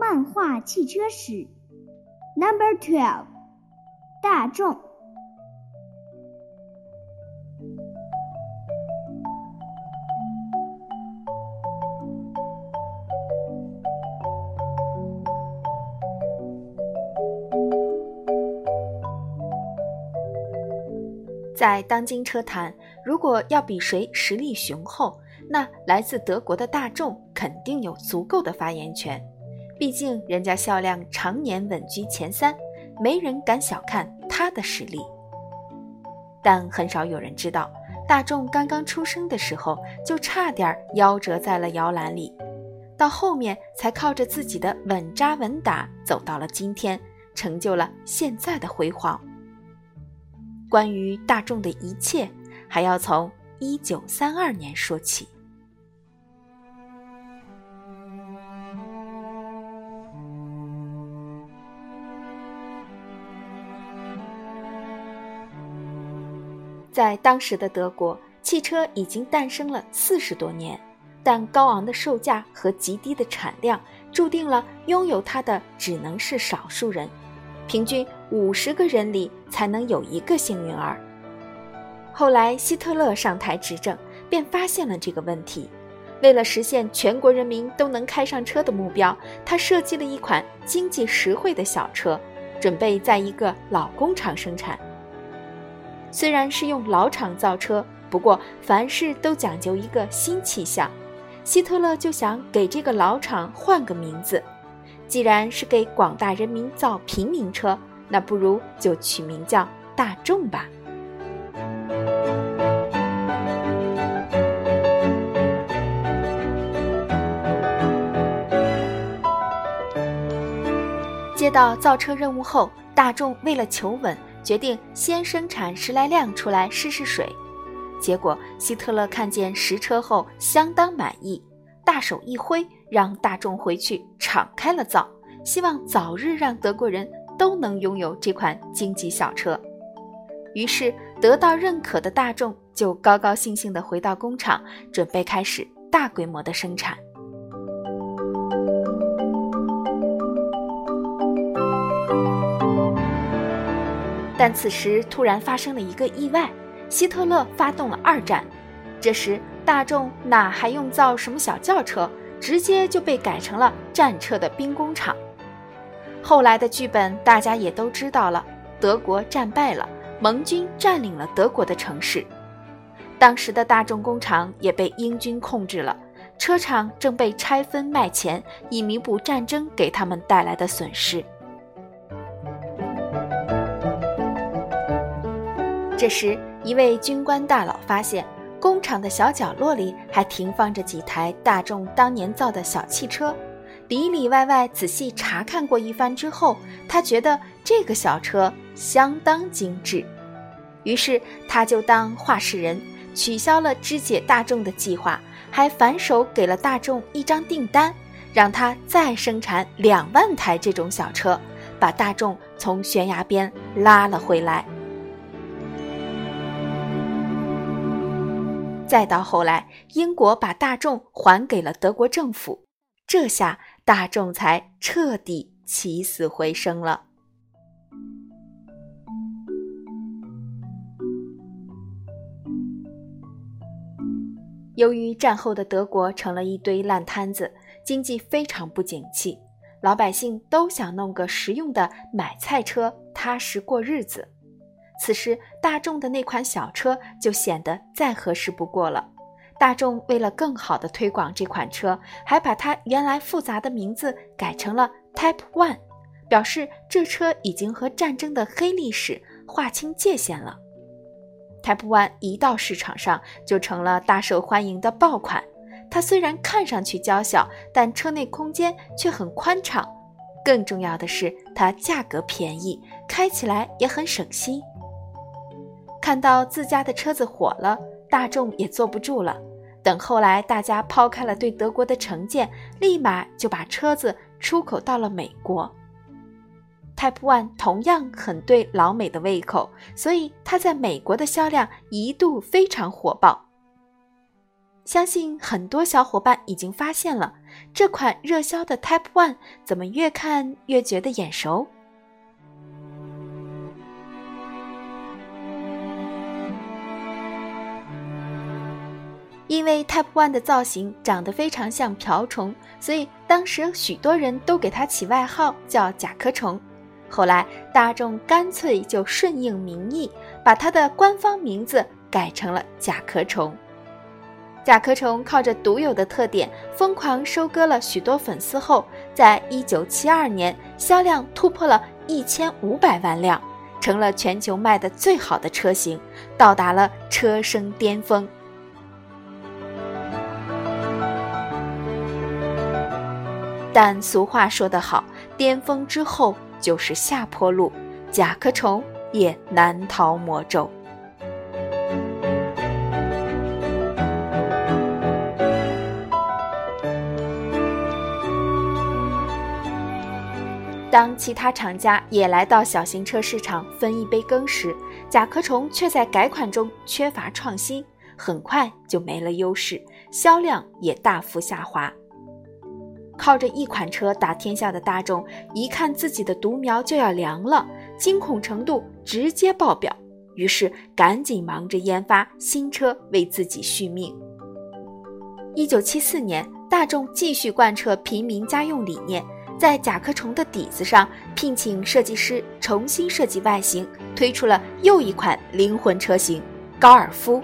漫画汽车史，Number Twelve，大众。在当今车坛，如果要比谁实力雄厚，那来自德国的大众肯定有足够的发言权。毕竟人家销量常年稳居前三，没人敢小看它的实力。但很少有人知道，大众刚刚出生的时候就差点夭折在了摇篮里，到后面才靠着自己的稳扎稳打走到了今天，成就了现在的辉煌。关于大众的一切，还要从一九三二年说起。在当时的德国，汽车已经诞生了四十多年，但高昂的售价和极低的产量，注定了拥有它的只能是少数人。平均五十个人里才能有一个幸运儿。后来希特勒上台执政，便发现了这个问题。为了实现全国人民都能开上车的目标，他设计了一款经济实惠的小车，准备在一个老工厂生产。虽然是用老厂造车，不过凡事都讲究一个新气象。希特勒就想给这个老厂换个名字。既然是给广大人民造平民车，那不如就取名叫大众吧。接到造车任务后，大众为了求稳，决定先生产十来辆出来试试水。结果希特勒看见实车后相当满意，大手一挥。让大众回去敞开了造，希望早日让德国人都能拥有这款经济小车。于是得到认可的大众就高高兴兴地回到工厂，准备开始大规模的生产。但此时突然发生了一个意外，希特勒发动了二战。这时大众哪还用造什么小轿车？直接就被改成了战车的兵工厂。后来的剧本大家也都知道了，德国战败了，盟军占领了德国的城市，当时的大众工厂也被英军控制了，车厂正被拆分卖钱，以弥补战争给他们带来的损失。这时，一位军官大佬发现。工厂的小角落里还停放着几台大众当年造的小汽车，里里外外仔细查看过一番之后，他觉得这个小车相当精致，于是他就当话事人，取消了肢解大众的计划，还反手给了大众一张订单，让他再生产两万台这种小车，把大众从悬崖边拉了回来。再到后来，英国把大众还给了德国政府，这下大众才彻底起死回生了。由于战后的德国成了一堆烂摊子，经济非常不景气，老百姓都想弄个实用的买菜车，踏实过日子。此时，大众的那款小车就显得再合适不过了。大众为了更好地推广这款车，还把它原来复杂的名字改成了 Type One，表示这车已经和战争的黑历史划清界限了。Type One 一到市场上就成了大受欢迎的爆款。它虽然看上去娇小，但车内空间却很宽敞。更重要的是，它价格便宜，开起来也很省心。看到自家的车子火了，大众也坐不住了。等后来大家抛开了对德国的成见，立马就把车子出口到了美国。Type One 同样很对老美的胃口，所以它在美国的销量一度非常火爆。相信很多小伙伴已经发现了，这款热销的 Type One 怎么越看越觉得眼熟？因为 Type One 的造型长得非常像瓢虫，所以当时许多人都给它起外号叫甲壳虫。后来大众干脆就顺应民意，把它的官方名字改成了甲壳虫。甲壳虫靠着独有的特点，疯狂收割了许多粉丝后，在一九七二年销量突破了一千五百万辆，成了全球卖的最好的车型，到达了车身巅峰。但俗话说得好，巅峰之后就是下坡路，甲壳虫也难逃魔咒。当其他厂家也来到小型车市场分一杯羹时，甲壳虫却在改款中缺乏创新，很快就没了优势，销量也大幅下滑。靠着一款车打天下的大众，一看自己的独苗就要凉了，惊恐程度直接爆表，于是赶紧忙着研发新车为自己续命。一九七四年，大众继续贯彻平民家用理念，在甲壳虫的底子上聘请设计师重新设计外形，推出了又一款灵魂车型——高尔夫。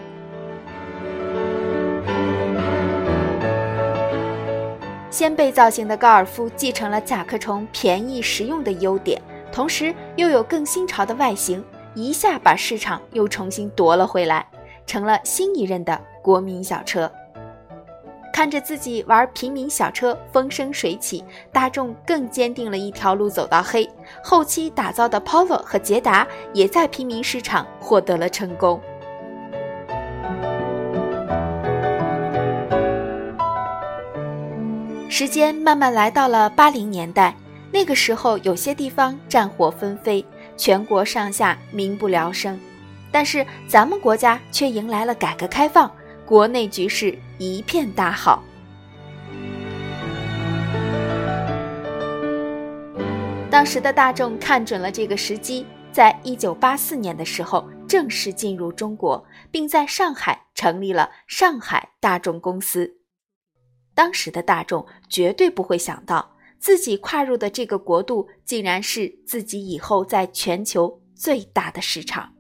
掀背造型的高尔夫继承了甲壳虫便宜实用的优点，同时又有更新潮的外形，一下把市场又重新夺了回来，成了新一任的国民小车。看着自己玩平民小车风生水起，大众更坚定了一条路走到黑。后期打造的 Polo 和捷达也在平民市场获得了成功。时间慢慢来到了八零年代，那个时候有些地方战火纷飞，全国上下民不聊生，但是咱们国家却迎来了改革开放，国内局势一片大好。当时的大众看准了这个时机，在一九八四年的时候正式进入中国，并在上海成立了上海大众公司。当时的大众绝对不会想到，自己跨入的这个国度竟然是自己以后在全球最大的市场。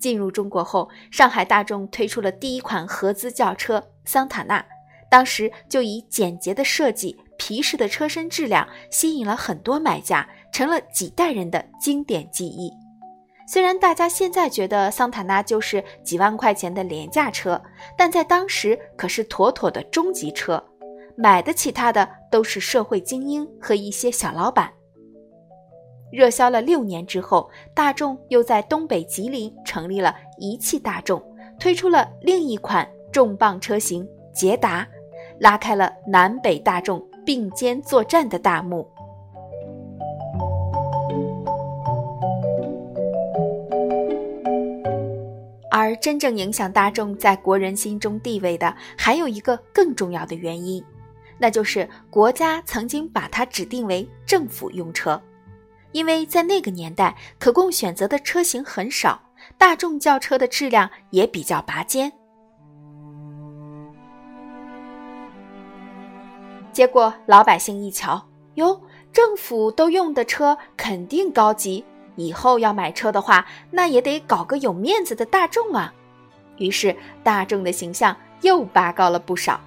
进入中国后，上海大众推出了第一款合资轿车桑塔纳，当时就以简洁的设计、皮实的车身质量吸引了很多买家，成了几代人的经典记忆。虽然大家现在觉得桑塔纳就是几万块钱的廉价车，但在当时可是妥妥的中级车，买得起它的都是社会精英和一些小老板。热销了六年之后，大众又在东北吉林成立了一汽大众，推出了另一款重磅车型捷达，拉开了南北大众并肩作战的大幕。而真正影响大众在国人心中地位的，还有一个更重要的原因，那就是国家曾经把它指定为政府用车，因为在那个年代可供选择的车型很少，大众轿车的质量也比较拔尖。结果老百姓一瞧，哟，政府都用的车肯定高级。以后要买车的话，那也得搞个有面子的大众啊。于是大众的形象又拔高了不少。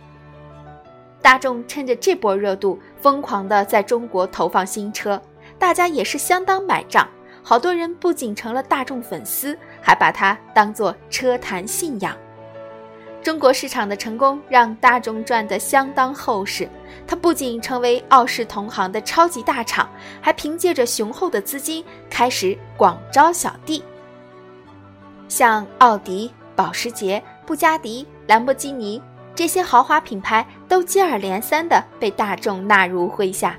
大众趁着这波热度，疯狂的在中国投放新车，大家也是相当买账。好多人不仅成了大众粉丝，还把它当做车坛信仰。中国市场的成功让大众赚得相当厚实，它不仅成为傲视同行的超级大厂，还凭借着雄厚的资金开始广招小弟。像奥迪、保时捷、布加迪、兰博基尼这些豪华品牌都接二连三地被大众纳入麾下。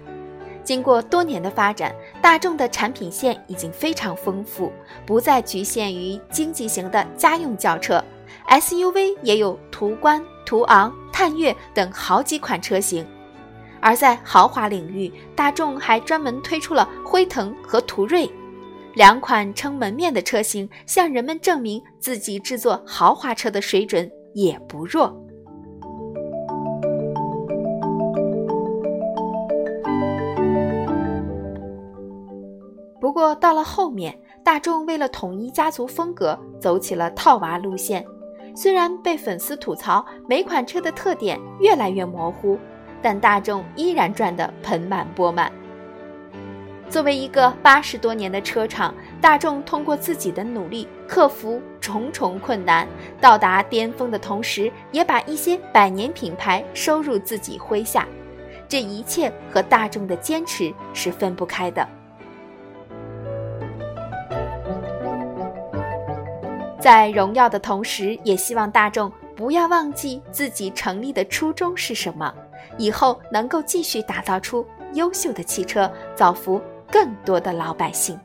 经过多年的发展，大众的产品线已经非常丰富，不再局限于经济型的家用轿车。SUV 也有途观、途昂、探岳等好几款车型。而在豪华领域，大众还专门推出了辉腾和途锐两款撑门面的车型，向人们证明自己制作豪华车的水准也不弱。不过到了后面，大众为了统一家族风格，走起了套娃路线。虽然被粉丝吐槽每款车的特点越来越模糊。但大众依然赚得盆满钵满。作为一个八十多年的车厂，大众通过自己的努力，克服重重困难，到达巅峰的同时，也把一些百年品牌收入自己麾下。这一切和大众的坚持是分不开的。在荣耀的同时，也希望大众不要忘记自己成立的初衷是什么。以后能够继续打造出优秀的汽车，造福更多的老百姓。